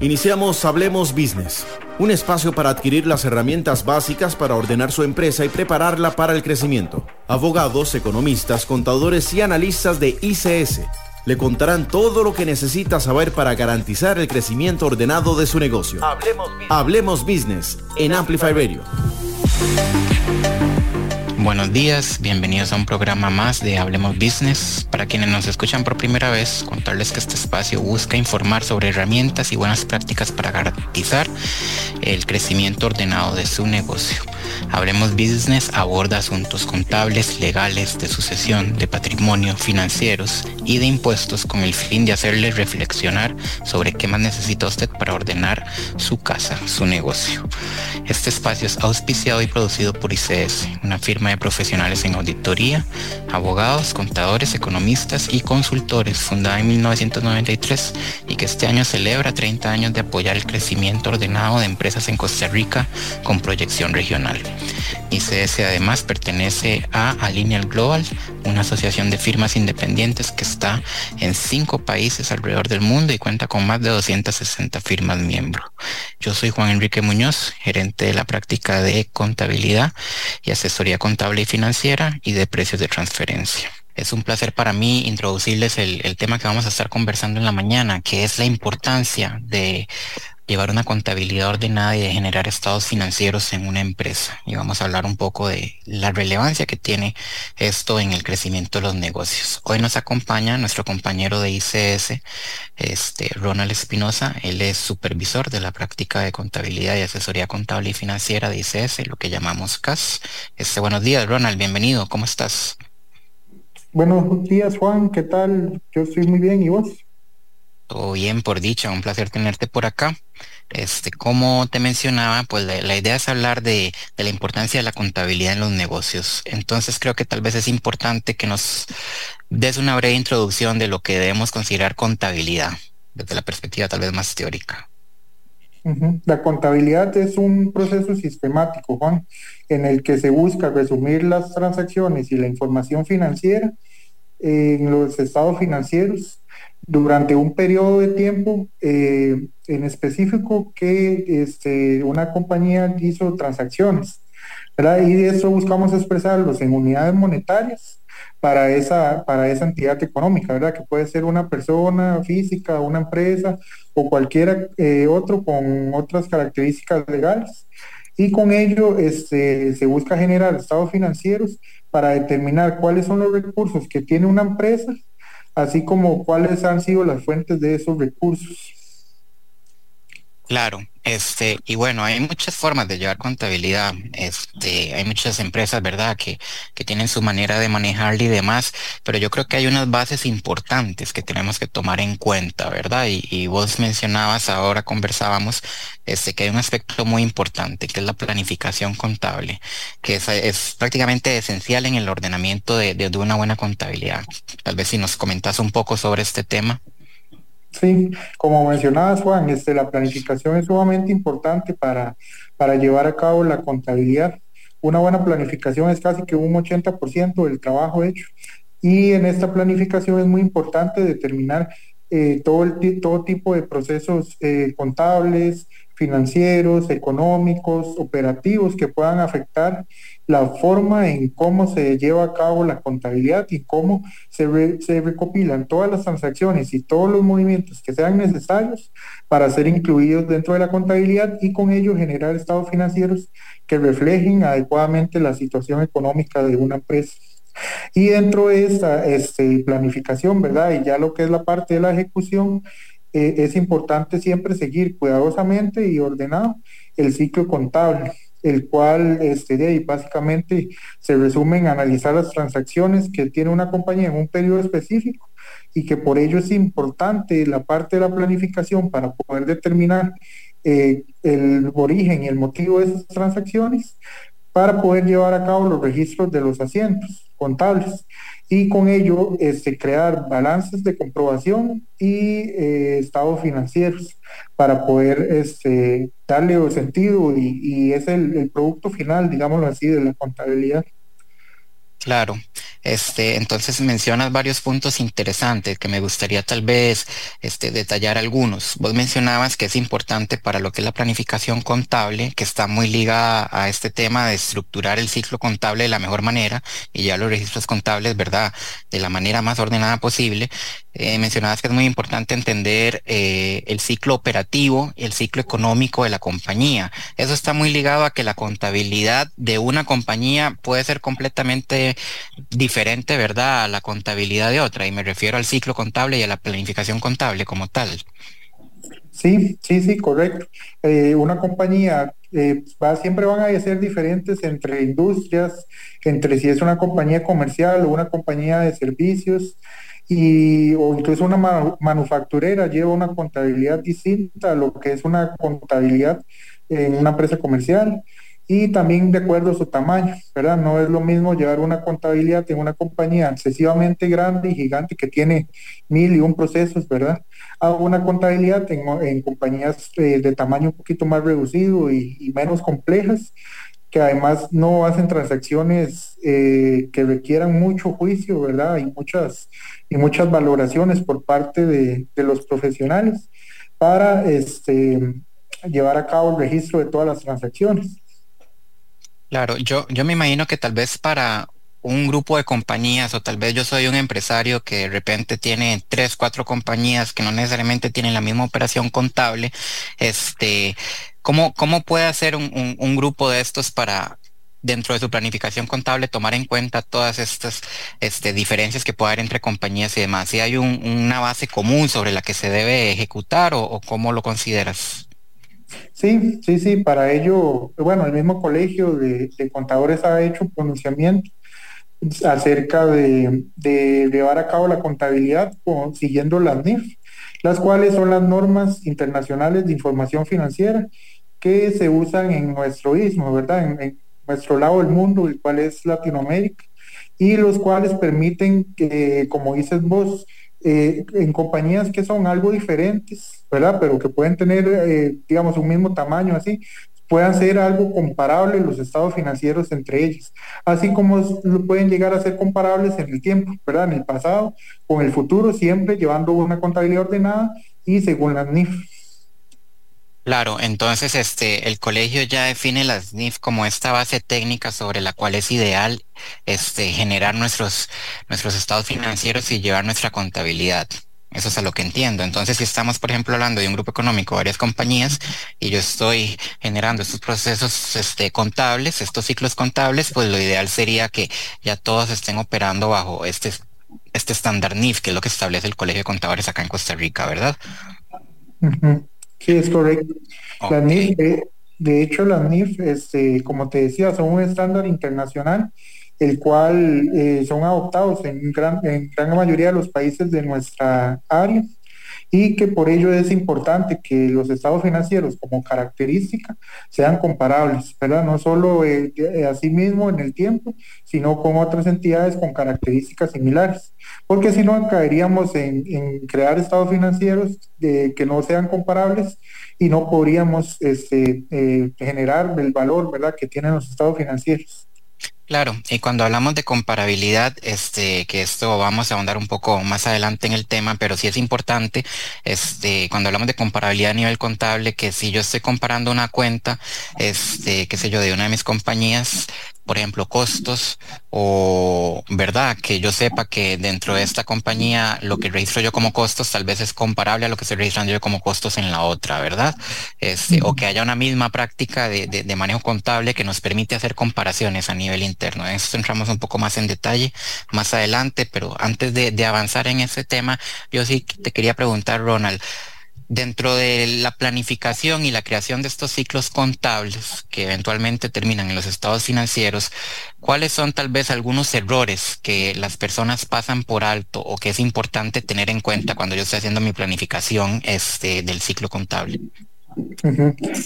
Iniciamos Hablemos Business, un espacio para adquirir las herramientas básicas para ordenar su empresa y prepararla para el crecimiento. Abogados, economistas, contadores y analistas de ICS le contarán todo lo que necesita saber para garantizar el crecimiento ordenado de su negocio. Hablemos Business, Hablemos Business en Amplify Radio. Buenos días, bienvenidos a un programa más de Hablemos Business. Para quienes nos escuchan por primera vez, contarles que este espacio busca informar sobre herramientas y buenas prácticas para garantizar el crecimiento ordenado de su negocio. Hablemos Business aborda asuntos contables, legales, de sucesión, de patrimonio, financieros y de impuestos con el fin de hacerle reflexionar sobre qué más necesita usted para ordenar su casa, su negocio. Este espacio es auspiciado y producido por ICS, una firma de profesionales en auditoría, abogados, contadores, economistas y consultores, fundada en 1993 y que este año celebra 30 años de apoyar el crecimiento ordenado de empresas en Costa Rica con proyección regional. ICS además pertenece a Alineal Global, una asociación de firmas independientes que está en cinco países alrededor del mundo y cuenta con más de 260 firmas miembros. Yo soy Juan Enrique Muñoz, gerente de la práctica de contabilidad y asesoría contable y financiera y de precios de transferencia. Es un placer para mí introducirles el tema que vamos a estar conversando en la mañana, que es la importancia de llevar una contabilidad ordenada y de generar estados financieros en una empresa. Y vamos a hablar un poco de la relevancia que tiene esto en el crecimiento de los negocios. Hoy nos acompaña nuestro compañero de ICS, este, Ronald Espinosa. Él es supervisor de la práctica de contabilidad y asesoría contable y financiera de ICS, lo que llamamos CAS. Este, buenos días, Ronald, bienvenido. ¿Cómo estás? Buenos días, Juan. ¿Qué tal? Yo estoy muy bien. ¿Y vos? Todo bien, por dicha, un placer tenerte por acá. Este, como te mencionaba, pues la, idea es hablar de, de, la importancia de la contabilidad en los negocios. Entonces creo que tal vez es importante que nos des una breve introducción de lo que debemos considerar contabilidad, desde la perspectiva tal vez más teórica. La contabilidad es un proceso sistemático, Juan, en el que se busca resumir las transacciones y la información financiera en los estados financieros durante un periodo de tiempo eh, en específico que este, una compañía hizo transacciones. Y de eso buscamos expresarlos en unidades monetarias para esa, para esa entidad económica, ¿verdad? Que puede ser una persona física, una empresa o cualquiera eh, otro con otras características legales. Y con ello este, se busca generar estados financieros para determinar cuáles son los recursos que tiene una empresa así como cuáles han sido las fuentes de esos recursos. Claro, este, y bueno, hay muchas formas de llevar contabilidad. Este, hay muchas empresas, ¿verdad?, que, que tienen su manera de manejarla y demás, pero yo creo que hay unas bases importantes que tenemos que tomar en cuenta, ¿verdad? Y, y vos mencionabas, ahora conversábamos, este, que hay un aspecto muy importante, que es la planificación contable, que es, es prácticamente esencial en el ordenamiento de, de, de una buena contabilidad. Tal vez si nos comentas un poco sobre este tema. Sí, como mencionabas Juan, este, la planificación es sumamente importante para, para llevar a cabo la contabilidad. Una buena planificación es casi que un 80% del trabajo hecho. Y en esta planificación es muy importante determinar eh, todo, el, todo tipo de procesos eh, contables, financieros, económicos, operativos que puedan afectar la forma en cómo se lleva a cabo la contabilidad y cómo se, recopilan todas las transacciones y todos los movimientos que sean necesarios para ser incluidos dentro de la contabilidad y con ello generar estados financieros que reflejen adecuadamente la situación económica de una empresa. Y dentro de esta este, planificación, ¿verdad? Y ya lo que es la parte de la ejecución, eh, es importante siempre seguir cuidadosamente y ordenado el ciclo contable el cual este, básicamente se resume en analizar las transacciones que tiene una compañía en un periodo específico y que por ello es importante la parte de la planificación para poder determinar eh, el origen y el motivo de esas transacciones para poder llevar a cabo los registros de los asientos contables y con ello este, crear balances de comprobación y eh, estados financieros para poder este, darle sentido y, y es el, el, producto final, digámoslo así, de la contabilidad. Claro, Este, entonces mencionas varios puntos interesantes que me gustaría tal vez este, detallar algunos. Vos mencionabas que es importante para lo que es la planificación contable, que está muy ligada a este tema de estructurar el ciclo contable de la mejor manera y ya los registros contables, ¿verdad? De la manera más ordenada posible. Eh, mencionabas que es muy importante entender eh, el ciclo operativo y el ciclo económico de la compañía. Eso está muy ligado a que la contabilidad de una compañía puede ser completamente diferente, ¿verdad?, a la contabilidad de otra. Y me refiero al ciclo contable y a la planificación contable como tal. Sí, sí, sí, correcto. Eh, una compañía va, siempre van a ser diferentes entre industrias, entre si es una compañía comercial o una compañía de servicios y o incluso una manufacturera lleva una contabilidad distinta a lo que es una contabilidad en una empresa comercial y también de acuerdo a su tamaño, ¿verdad? No es lo mismo llevar una contabilidad en una compañía excesivamente grande y gigante que tiene mil y un procesos, ¿verdad? A una contabilidad en, compañías eh, de tamaño un poquito más reducido y menos complejas que además no hacen transacciones eh, que requieran mucho juicio, ¿verdad? Y muchas, y muchas valoraciones por parte de, los profesionales para este, llevar a cabo el registro de todas las transacciones. Claro, yo, yo me imagino que tal vez para un grupo de compañías o tal vez yo soy un empresario que de repente tiene tres, cuatro compañías que no necesariamente tienen la misma operación contable, este, ¿cómo, cómo puede hacer un, grupo de estos para dentro de su planificación contable tomar en cuenta todas estas este, diferencias que puede haber entre compañías y demás? ¿Si hay una base común sobre la que se debe ejecutar o, cómo lo consideras? Sí, sí, sí, para ello, bueno, el mismo colegio de, contadores ha hecho un pronunciamiento acerca de, llevar a cabo la contabilidad siguiendo las NIF, las cuales son las normas internacionales de información financiera que se usan en nuestro istmo, ¿verdad? En, nuestro lado del mundo, el cual es Latinoamérica, y los cuales permiten que, como dices vos, eh, en compañías que son algo diferentes, ¿verdad? Pero que pueden tener, eh, digamos, un mismo tamaño así, puedan ser algo comparable los estados financieros entre ellos, así como pueden llegar a ser comparables en el tiempo, ¿verdad? En el pasado, con el futuro, siempre llevando una contabilidad ordenada y según las NIF. Claro, entonces este el colegio ya define las NIF como esta base técnica sobre la cual es ideal este generar nuestros nuestros estados financieros y llevar nuestra contabilidad. Eso es a lo que entiendo. Entonces, si estamos, por ejemplo, hablando de un grupo económico, varias compañías, y yo estoy generando estos procesos este, contables, estos ciclos contables, pues lo ideal sería que ya todos estén operando bajo este, este estándar NIF, que es lo que establece el Colegio de Contadores acá en Costa Rica, ¿verdad? Sí, es correcto. de, hecho, las NIF, este, como te decía, son un estándar internacional el cual eh, son adoptados en gran, en gran mayoría de los países de nuestra área y que por ello es importante que los estados financieros como característica sean comparables, ¿verdad? No solo eh, eh, a sí mismo en el tiempo, sino con otras entidades con características similares, porque si no caeríamos en, crear estados financieros que no sean comparables y no podríamos este, generar el valor, ¿verdad?, que tienen los estados financieros. Claro, y cuando hablamos de comparabilidad, este, que esto vamos a ahondar un poco más adelante en el tema, pero sí es importante, este, cuando hablamos de comparabilidad a nivel contable, que si yo estoy comparando una cuenta, este, qué sé yo, de una de mis compañías, por ejemplo, costos o, ¿verdad? Que yo sepa que dentro de esta compañía lo que registro yo como costos tal vez es comparable a lo que estoy registrando yo como costos en la otra, ¿verdad? Este, o que haya una misma práctica de, de, manejo contable que nos permite hacer comparaciones a nivel interno. En eso entramos un poco más en detalle más adelante, pero antes de, de avanzar en ese tema, yo sí te quería preguntar, Ronald, Dentro de la planificación y la creación de estos ciclos contables que eventualmente terminan en los estados financieros, ¿cuáles son tal vez algunos errores que las personas pasan por alto o que es importante tener en cuenta cuando yo estoy haciendo mi planificación este, del ciclo contable?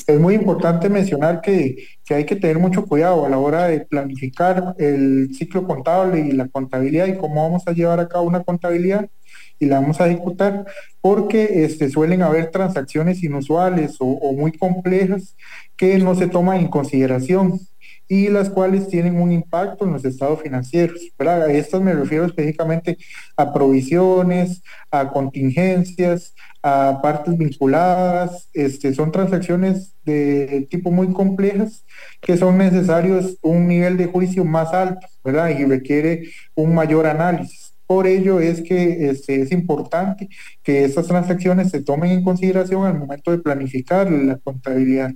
Es muy importante mencionar que, que, hay que tener mucho cuidado a la hora de planificar el ciclo contable y la contabilidad y cómo vamos a llevar a cabo una contabilidad y la vamos a ejecutar porque este, suelen haber transacciones inusuales o, muy complejas que no se toman en consideración y las cuales tienen un impacto en los estados financieros. A estas me refiero específicamente a provisiones, a contingencias, a partes vinculadas. Este, son transacciones de tipo muy complejas que son necesarios un nivel de juicio más alto ¿verdad? y requiere un mayor análisis. Por ello es que este, es importante que estas transacciones se tomen en consideración al momento de planificar la contabilidad.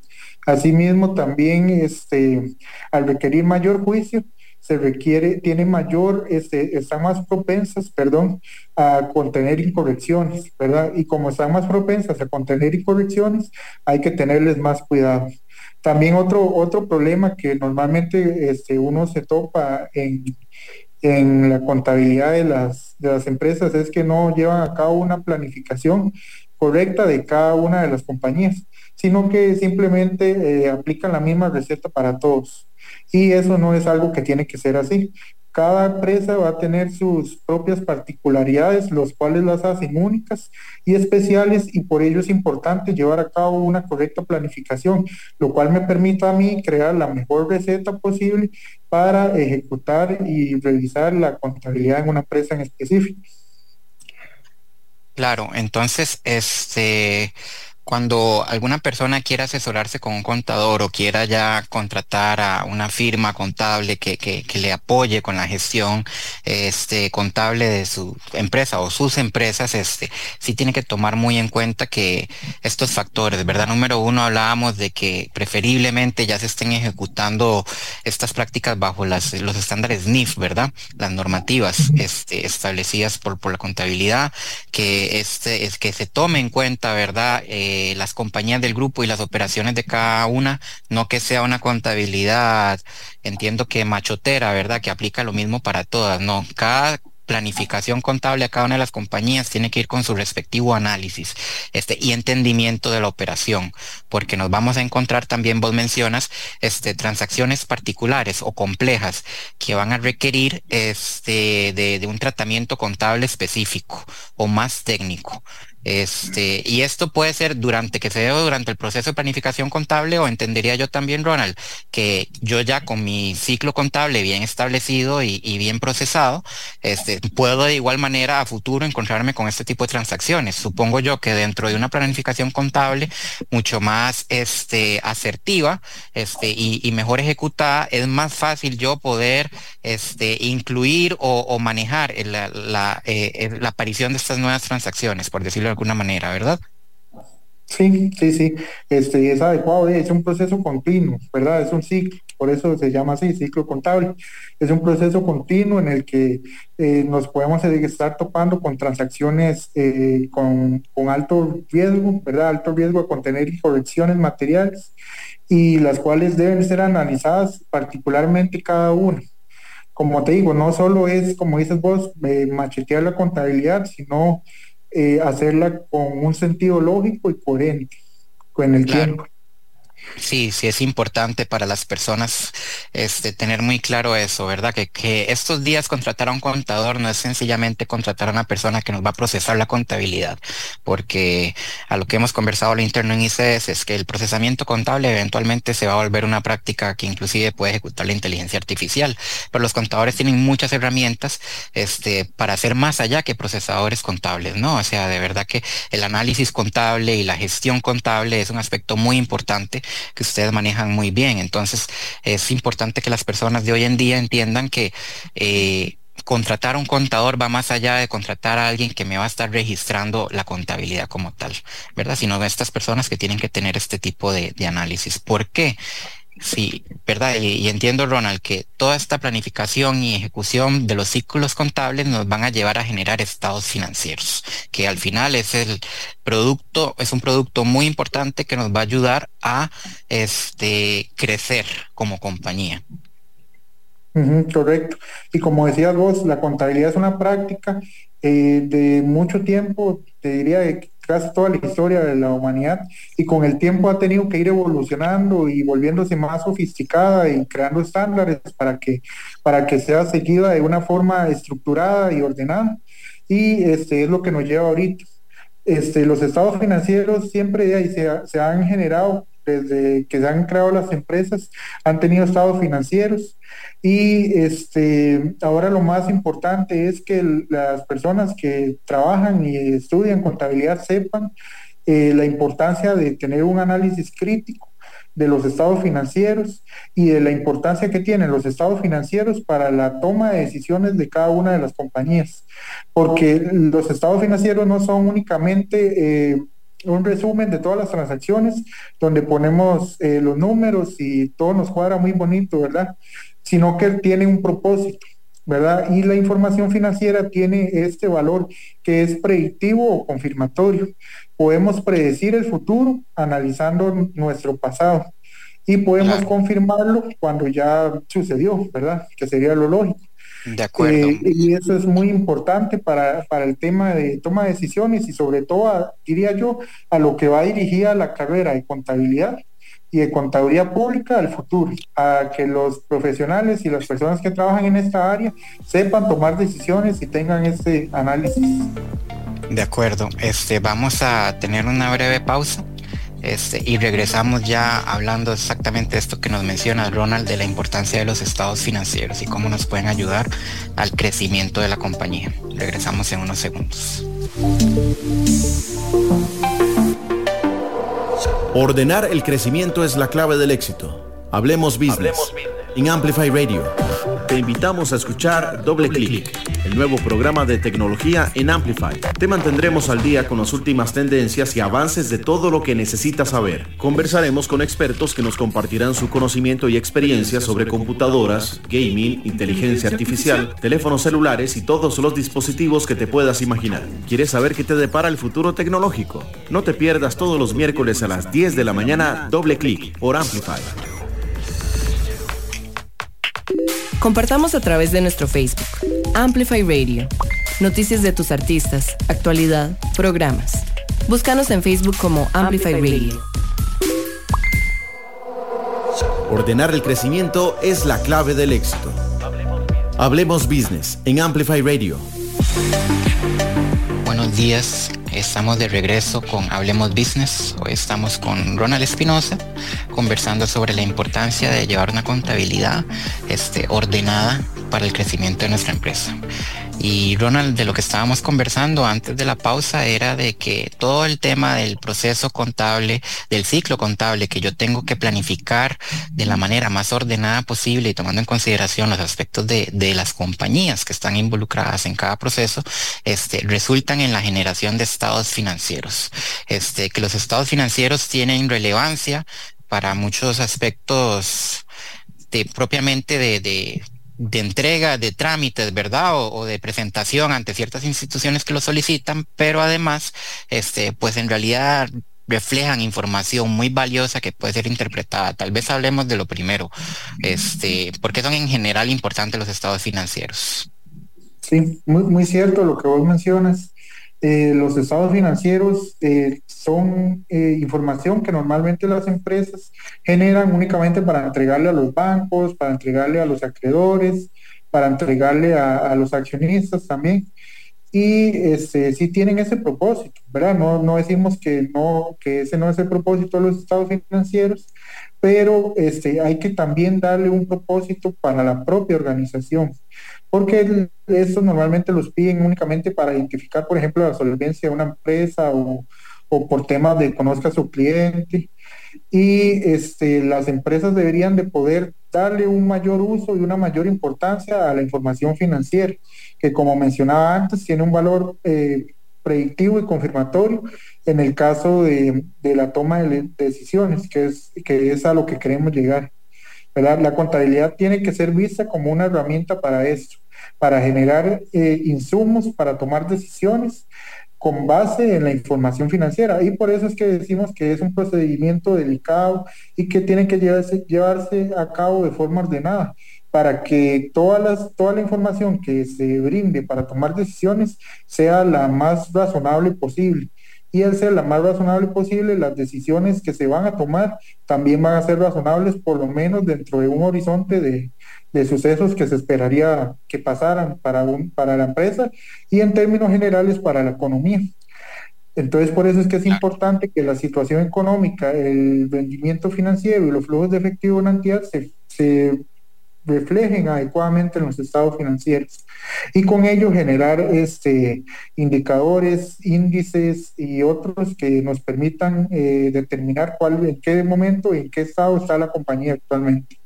Asimismo, también este, al requerir mayor juicio, se requiere, tiene mayor, este, están más propensas, perdón, a contener incorrecciones, ¿verdad? Y como están más propensas a contener incorrecciones, hay que tenerles más cuidado. También otro, otro problema que normalmente este, uno se topa en, en la contabilidad de las, de las empresas es que no llevan a cabo una planificación correcta de cada una de las compañías, sino que simplemente eh, aplican la misma receta para todos. Y eso no es algo que tiene que ser así. Cada empresa va a tener sus propias particularidades, los cuales las hacen únicas y especiales y por ello es importante llevar a cabo una correcta planificación, lo cual me permite a mí crear la mejor receta posible para ejecutar y revisar la contabilidad en una empresa en específico. Claro, entonces, este, cuando alguna persona quiera asesorarse con un contador o quiera ya contratar a una firma contable que, que, le apoye con la gestión este, contable de su empresa o sus empresas, este, sí tiene que tomar muy en cuenta que estos factores, ¿verdad? Número uno, hablábamos de que preferiblemente ya se estén ejecutando estas prácticas bajo las, los estándares NIF, ¿verdad? Las normativas este, establecidas por, por la contabilidad, que, este, es que se tome en cuenta, ¿verdad? Eh, las compañías del grupo y las operaciones de cada una, no que sea una contabilidad, entiendo que machotera, ¿verdad? Que aplica lo mismo para todas, no. Cada planificación contable a cada una de las compañías tiene que ir con su respectivo análisis este, y entendimiento de la operación, porque nos vamos a encontrar también, vos mencionas, este, transacciones particulares o complejas que van a requerir este, de, de un tratamiento contable específico o más técnico. Este, y esto puede ser durante que se debe durante el proceso de planificación contable o entendería yo también, Ronald, que yo ya con mi ciclo contable bien establecido y, bien procesado, este, puedo de igual manera a futuro encontrarme con este tipo de transacciones. Supongo yo que dentro de una planificación contable mucho más este, asertiva este, y, mejor ejecutada, es más fácil yo poder este, incluir o, manejar eh, la aparición de estas nuevas transacciones, por decirlo alguna manera, ¿verdad? Sí, sí, sí, este, es adecuado, es un proceso continuo, ¿verdad? Es un ciclo, por eso se llama así, ciclo contable. Es un proceso continuo en el que eh, nos podemos estar topando con transacciones eh, con, con, alto riesgo, ¿verdad? Alto riesgo de contener correcciones materiales y las cuales deben ser analizadas particularmente cada una. Como te digo, no solo es, como dices vos, eh, machetear la contabilidad, sino eh, hacerla con un sentido lógico y coherente con el tiempo. Sí, sí es importante para las personas este, tener muy claro eso, ¿verdad? Que, que estos días contratar a un contador no es sencillamente contratar a una persona que nos va a procesar la contabilidad, porque a lo que hemos conversado al interno en ICS es que el procesamiento contable eventualmente se va a volver una práctica que inclusive puede ejecutar la inteligencia artificial, pero los contadores tienen muchas herramientas este, para hacer más allá que procesadores contables, ¿no? O sea, de verdad que el análisis contable y la gestión contable es un aspecto muy importante que ustedes manejan muy bien. Entonces, es importante que las personas de hoy en día entiendan que eh, contratar a un contador va más allá de contratar a alguien que me va a estar registrando la contabilidad como tal, ¿verdad? Sino de estas personas que tienen que tener este tipo de, de análisis. ¿Por qué? Sí, verdad. Y, entiendo, Ronald, que toda esta planificación y ejecución de los ciclos contables nos van a llevar a generar estados financieros, que al final es el producto, es un producto muy importante que nos va a ayudar a este, crecer como compañía. correcto. Y como decías vos, la contabilidad es una práctica eh, de mucho tiempo, te diría de casi toda la historia de la humanidad y con el tiempo ha tenido que ir evolucionando y volviéndose más sofisticada y creando estándares para que, para que sea seguida de una forma estructurada y ordenada. y este es lo que nos lleva ahorita. Este, los estados financieros siempre se, se han generado desde que se han creado las empresas, han tenido estados financieros y este, ahora lo más importante es que las personas que trabajan y estudian contabilidad sepan eh, la importancia de tener un análisis crítico de los estados financieros y de la importancia que tienen los estados financieros para la toma de decisiones de cada una de las compañías. Porque los estados financieros no son únicamente eh, un resumen de todas las transacciones donde ponemos eh, los números y todo nos cuadra muy bonito, ¿verdad? Sino que tiene un propósito. ¿verdad? Y la información financiera tiene este valor que es predictivo o confirmatorio. Podemos predecir el futuro analizando nuestro pasado y podemos confirmarlo cuando ya sucedió, ¿verdad? Que sería lo lógico. De acuerdo. Eh, y eso es muy importante para, para, el tema de toma de decisiones y sobre todo, diría yo, a lo que va dirigida la carrera de contabilidad y de contabilidad pública al futuro, a que los profesionales y las personas que trabajan en esta área sepan tomar decisiones y tengan este análisis. De acuerdo, este, vamos a tener una breve pausa este, y regresamos ya hablando exactamente de esto que nos menciona Ronald de la importancia de los estados financieros y cómo nos pueden ayudar al crecimiento de la compañía. Regresamos en unos segundos. Ordenar el crecimiento es la clave del éxito. Hablemos business. En Amplify Radio. Te invitamos a escuchar Doble Clic, el nuevo programa de tecnología en Amplify. Te mantendremos al día con las últimas tendencias y avances de todo lo que necesitas saber. Conversaremos con expertos que nos compartirán su conocimiento y experiencia sobre computadoras, gaming, inteligencia artificial, teléfonos celulares y todos los dispositivos que te puedas imaginar. ¿Quieres saber qué te depara el futuro tecnológico? No te pierdas todos los miércoles a las 10 de la mañana Doble Clic por Amplify. Compartamos a través de nuestro Facebook, Amplify Radio, noticias de tus artistas, actualidad, programas. Búscanos en Facebook como Amplify, Radio. Ordenar el crecimiento es la clave del éxito. Hablemos Business en Amplify Radio. Buenos días, estamos de regreso con Hablemos Business. Hoy estamos con Ronald Espinosa conversando sobre la importancia de llevar una contabilidad este, ordenada para el crecimiento de nuestra empresa. Y Ronald, de lo que estábamos conversando antes de la pausa era de que todo el tema del proceso contable, del ciclo contable que yo tengo que planificar de la manera más ordenada posible y tomando en consideración los aspectos de, de las compañías que están involucradas en cada proceso, este, resultan en la generación de estados financieros. Este, que los estados financieros tienen relevancia para muchos aspectos de, propiamente de, de de entrega de trámites, ¿verdad? O, de presentación ante ciertas instituciones que lo solicitan, pero además, este, pues en realidad reflejan información muy valiosa que puede ser interpretada. Tal vez hablemos de lo primero, este, porque son en general importantes los estados financieros. Sí, muy, muy cierto lo que vos mencionas. Eh, los estados financieros eh, son eh, información que normalmente las empresas generan únicamente para entregarle a los bancos, para entregarle a los acreedores, para entregarle a, los accionistas también. Y este, sí tienen ese propósito, ¿verdad? No, decimos que, no, que ese no es el propósito de los estados financieros, pero este, hay que también darle un propósito para la propia organización porque estos normalmente los piden únicamente para identificar, por ejemplo, la solvencia de una empresa o, por temas de conozca a su cliente. Y este, las empresas deberían de poder darle un mayor uso y una mayor importancia a la información financiera, que como mencionaba antes, tiene un valor eh, predictivo y confirmatorio en el caso de, la toma de decisiones, que es, que es a lo que queremos llegar. La contabilidad tiene que ser vista como una herramienta para esto para generar eh, insumos, para tomar decisiones con base en la información financiera. Y por eso es que decimos que es un procedimiento delicado y que tiene que llevarse, llevarse a cabo de forma ordenada para que todas las, toda la información que se brinde para tomar decisiones sea la más razonable posible y al ser la más razonable posible, las decisiones que se van a tomar también van a ser razonables, por lo menos dentro de un horizonte de, de sucesos que se esperaría que pasaran para, un, para la empresa y en términos generales para la economía. Entonces, por eso es que es importante que la situación económica, el rendimiento financiero y los flujos de efectivo en la entidad se, se reflejen adecuadamente en los estados financieros y con ello generar este, indicadores, índices y otros que nos permitan eh, determinar cuál, en qué momento y en qué estado está la compañía actualmente.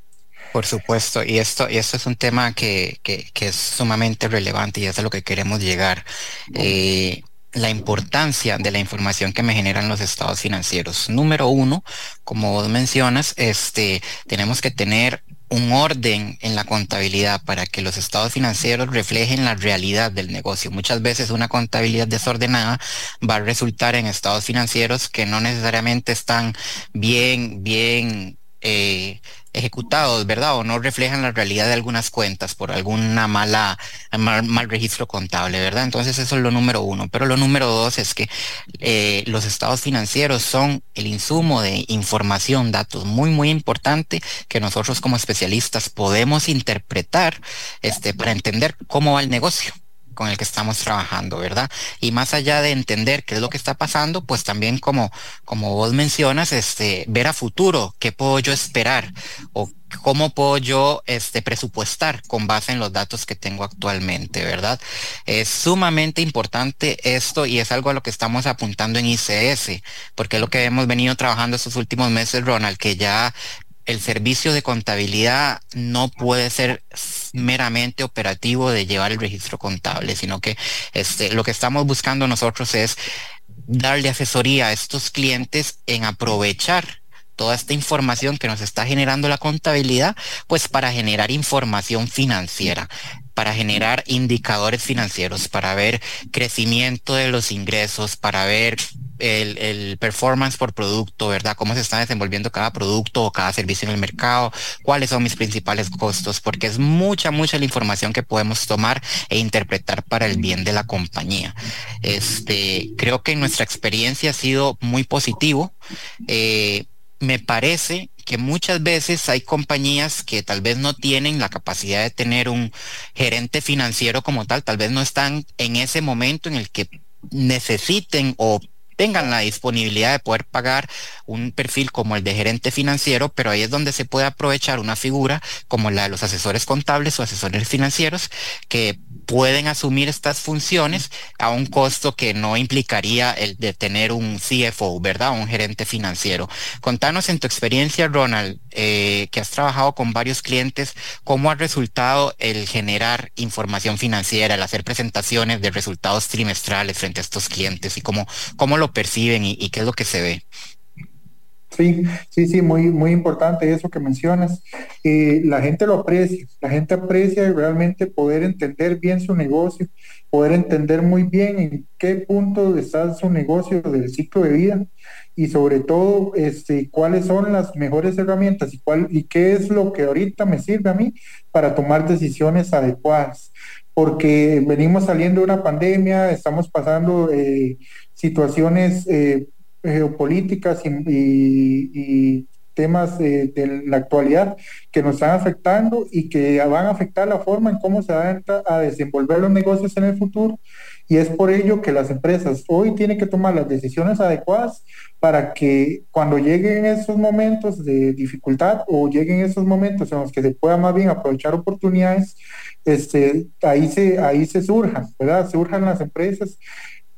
Por supuesto, y esto, y esto es un tema que, que, es sumamente relevante y es a lo que queremos llegar. Eh, la importancia de la información que me generan los estados financieros. Número uno, como vos mencionas, este, tenemos que tener un orden en la contabilidad para que los estados financieros reflejen la realidad del negocio. Muchas veces una contabilidad desordenada va a resultar en estados financieros que no necesariamente están bien, bien eh, ejecutados, ¿verdad? O no reflejan la realidad de algunas cuentas por alguna mala, mal, registro contable, ¿verdad? Entonces eso es lo número uno. Pero lo número dos es que eh, los estados financieros son el insumo de información, datos muy, muy importante que nosotros como especialistas podemos interpretar este, para entender cómo va el negocio con el que estamos trabajando, ¿verdad? Y más allá de entender qué es lo que está pasando, pues también como, como vos mencionas, este, ver a futuro, qué puedo yo esperar o cómo puedo yo este, presupuestar con base en los datos que tengo actualmente, ¿verdad? Es sumamente importante esto y es algo a lo que estamos apuntando en ICS, porque es lo que hemos venido trabajando estos últimos meses, Ronald, que ya el servicio de contabilidad no puede ser meramente operativo de llevar el registro contable, sino que este, lo que estamos buscando nosotros es darle asesoría a estos clientes en aprovechar toda esta información que nos está generando la contabilidad, pues para generar información financiera para generar indicadores financieros, para ver crecimiento de los ingresos, para ver el, performance por producto, ¿verdad? Cómo se está desenvolviendo cada producto o cada servicio en el mercado, cuáles son mis principales costos, porque es mucha, mucha la información que podemos tomar e interpretar para el bien de la compañía. Este, creo que nuestra experiencia ha sido muy positivo. Eh, me parece que muchas veces hay compañías que tal vez no tienen la capacidad de tener un gerente financiero como tal, tal vez no están en ese momento en el que necesiten o tengan la disponibilidad de poder pagar un perfil como el de gerente financiero, pero ahí es donde se puede aprovechar una figura como la de los asesores contables o asesores financieros que pueden asumir estas funciones a un costo que no implicaría el de tener un CFO, ¿verdad? Un gerente financiero. Contanos en tu experiencia, Ronald, eh, que has trabajado con varios clientes, ¿cómo ha resultado el generar información financiera, el hacer presentaciones de resultados trimestrales frente a estos clientes y cómo, cómo lo perciben y, qué es lo que se ve? Sí, sí, sí, muy, muy importante eso que mencionas. Eh, la gente lo aprecia, la gente aprecia realmente poder entender bien su negocio, poder entender muy bien en qué punto está su negocio del ciclo de vida y sobre todo este, cuáles son las mejores herramientas y, cuál, y qué es lo que ahorita me sirve a mí para tomar decisiones adecuadas. Porque venimos saliendo de una pandemia, estamos pasando eh, situaciones eh, geopolíticas y, temas de, la actualidad que nos están afectando y que van a afectar la forma en cómo se van a desenvolver los negocios en el futuro. Y es por ello que las empresas hoy tienen que tomar las decisiones adecuadas para que cuando lleguen esos momentos de dificultad o lleguen esos momentos en los que se pueda más bien aprovechar oportunidades, este, ahí, se, ahí se surjan, ¿verdad? Surjan las empresas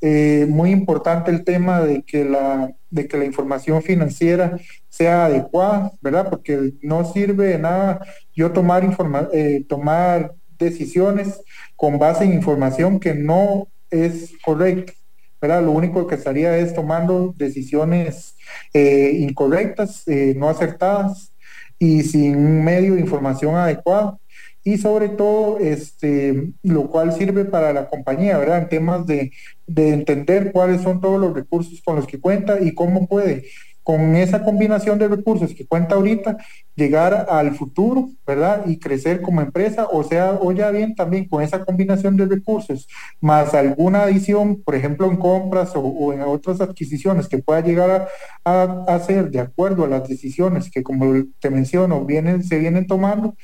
eh, muy importante el tema de que, la, de que la información financiera sea adecuada, ¿verdad? Porque no sirve de nada yo tomar, informa eh, tomar decisiones con base en información que no es correcta, ¿verdad? Lo único que estaría es tomando decisiones eh, incorrectas, no acertadas y sin un medio de información adecuado y sobre todo, este, lo cual sirve para la compañía, ¿verdad? En temas de, de entender cuáles son todos los recursos con los que cuenta y cómo puede con esa combinación de recursos que cuenta ahorita, llegar al futuro, ¿verdad? Y crecer como empresa, o sea, o ya bien también con esa combinación de recursos, más alguna adición, por ejemplo, en compras o, en otras adquisiciones que pueda llegar a, hacer de acuerdo a las decisiones que, como te menciono, vienen, se vienen tomando.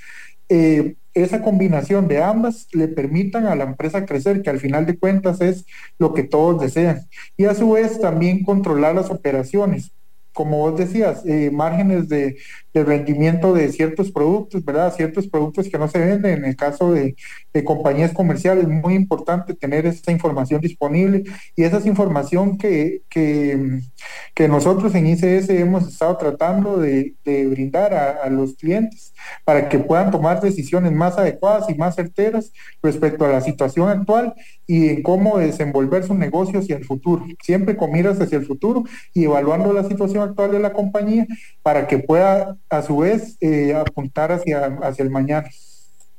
Eh, esa combinación de ambas le permitan a la empresa crecer, que al final de cuentas es lo que todos desean. Y a su vez también controlar las operaciones. Como vos decías, eh, márgenes de, de rendimiento de ciertos productos, ¿verdad? Ciertos productos que no se venden. En el caso de, compañías comerciales, es muy importante tener esa información disponible y esa es información que, que, nosotros en ICS hemos estado tratando de, brindar a, los clientes para que puedan tomar decisiones más adecuadas y más certeras respecto a la situación actual y en cómo desenvolver su negocio hacia el futuro, siempre con miras hacia el futuro y evaluando la situación actual de la compañía para que pueda a su vez eh, apuntar hacia, hacia el mañana.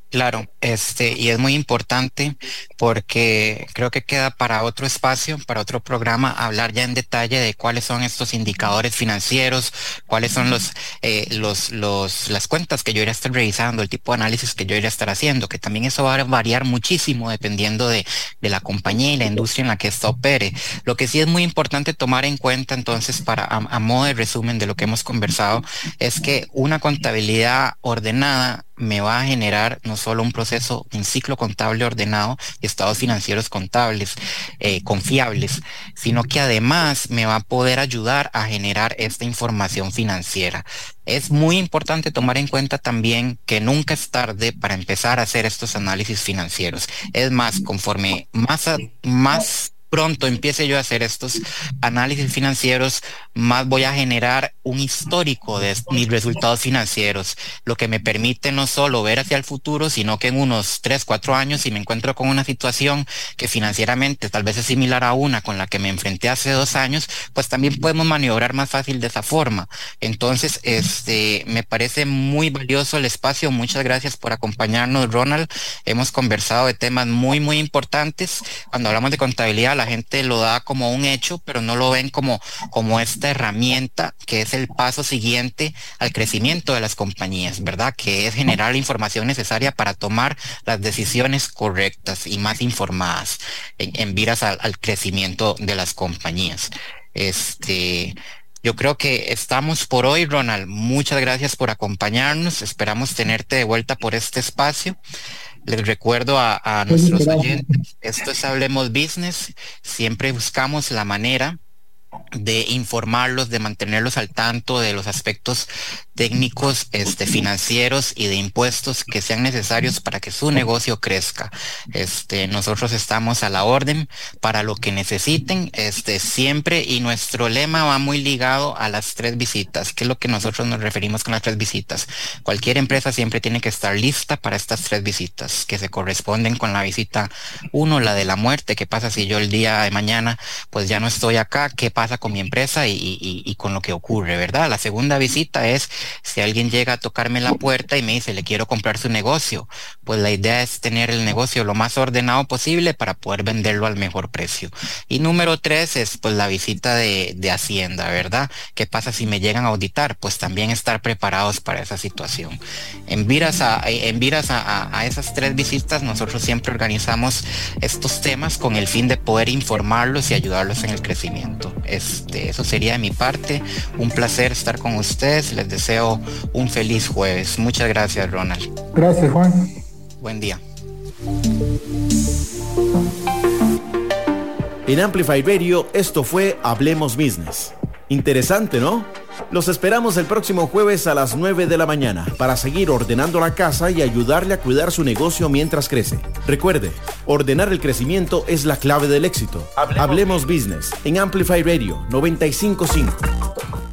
Claro, este, y es muy importante porque creo que queda para otro espacio, para otro programa, hablar ya en detalle de cuáles son estos indicadores financieros, cuáles son los, eh, los, los, las cuentas que yo iré a estar revisando, el tipo de análisis que yo iré a estar haciendo, que también eso va a variar muchísimo dependiendo de, de la compañía y la industria en la que esto opere. Lo que sí es muy importante tomar en cuenta entonces, para a modo de resumen de lo que hemos conversado, es que una contabilidad ordenada me va a generar no solo un proceso, un ciclo contable ordenado y estados financieros contables eh, confiables, sino que además me va a poder ayudar a generar esta información financiera. Es muy importante tomar en cuenta también que nunca es tarde para empezar a hacer estos análisis financieros. Es más, conforme más, más pronto empiece yo a hacer estos análisis financieros, más voy a generar un histórico de mis resultados financieros, lo que me permite no solo ver hacia el futuro, sino que en unos tres, cuatro años, si me encuentro con una situación que financieramente tal vez es similar a una con la que me enfrenté hace dos años, pues también podemos maniobrar más fácil de esa forma. Entonces, este, me parece muy valioso el espacio. Muchas gracias por acompañarnos, Ronald. Hemos conversado de temas muy, muy importantes. Cuando hablamos de contabilidad, la gente lo da como un hecho, pero no lo ven como, como esta herramienta que es el paso siguiente al crecimiento de las compañías, ¿verdad? Que es generar la información necesaria para tomar las decisiones correctas y más informadas en, en al, al crecimiento de las compañías. Este, yo creo que estamos por hoy, Ronald. Muchas gracias por acompañarnos. Esperamos tenerte de vuelta por este espacio. Les recuerdo a, nuestros oyentes, esto es Hablemos Business, siempre buscamos la manera de informarlos, de mantenerlos al tanto de los aspectos técnicos, este, financieros y de impuestos que sean necesarios para que su negocio crezca. Este, nosotros estamos a la orden para lo que necesiten, este, siempre y nuestro lema va muy ligado a las tres visitas, que es lo que nosotros nos referimos con las tres visitas. Cualquier empresa siempre tiene que estar lista para estas tres visitas, que se corresponden con la visita uno, la de la muerte, qué pasa si yo el día de mañana pues ya no estoy acá, qué pasa con mi empresa y, con lo que ocurre, ¿verdad? La segunda visita es si alguien llega a tocarme la puerta y me dice, le quiero comprar su negocio, pues la idea es tener el negocio lo más ordenado posible para poder venderlo al mejor precio. Y número tres es pues la visita de, Hacienda, ¿verdad? ¿Qué pasa si me llegan a auditar? Pues también estar preparados para esa situación. En viras a, en viras a, esas tres visitas, nosotros siempre organizamos estos temas con el fin de poder informarlos y ayudarlos en el crecimiento. Este, eso sería de mi parte. Un placer estar con ustedes. Les deseo un feliz jueves. Muchas gracias, Ronald. Gracias, Juan. Buen día. En Amplify Radio, esto fue Hablemos Business. Interesante, ¿no? Los esperamos el próximo jueves a las 9 de la mañana para seguir ordenando la casa y ayudarle a cuidar su negocio mientras crece. Recuerde, ordenar el crecimiento es la clave del éxito. Hablemos, Hablemos Business en Amplify Radio 955.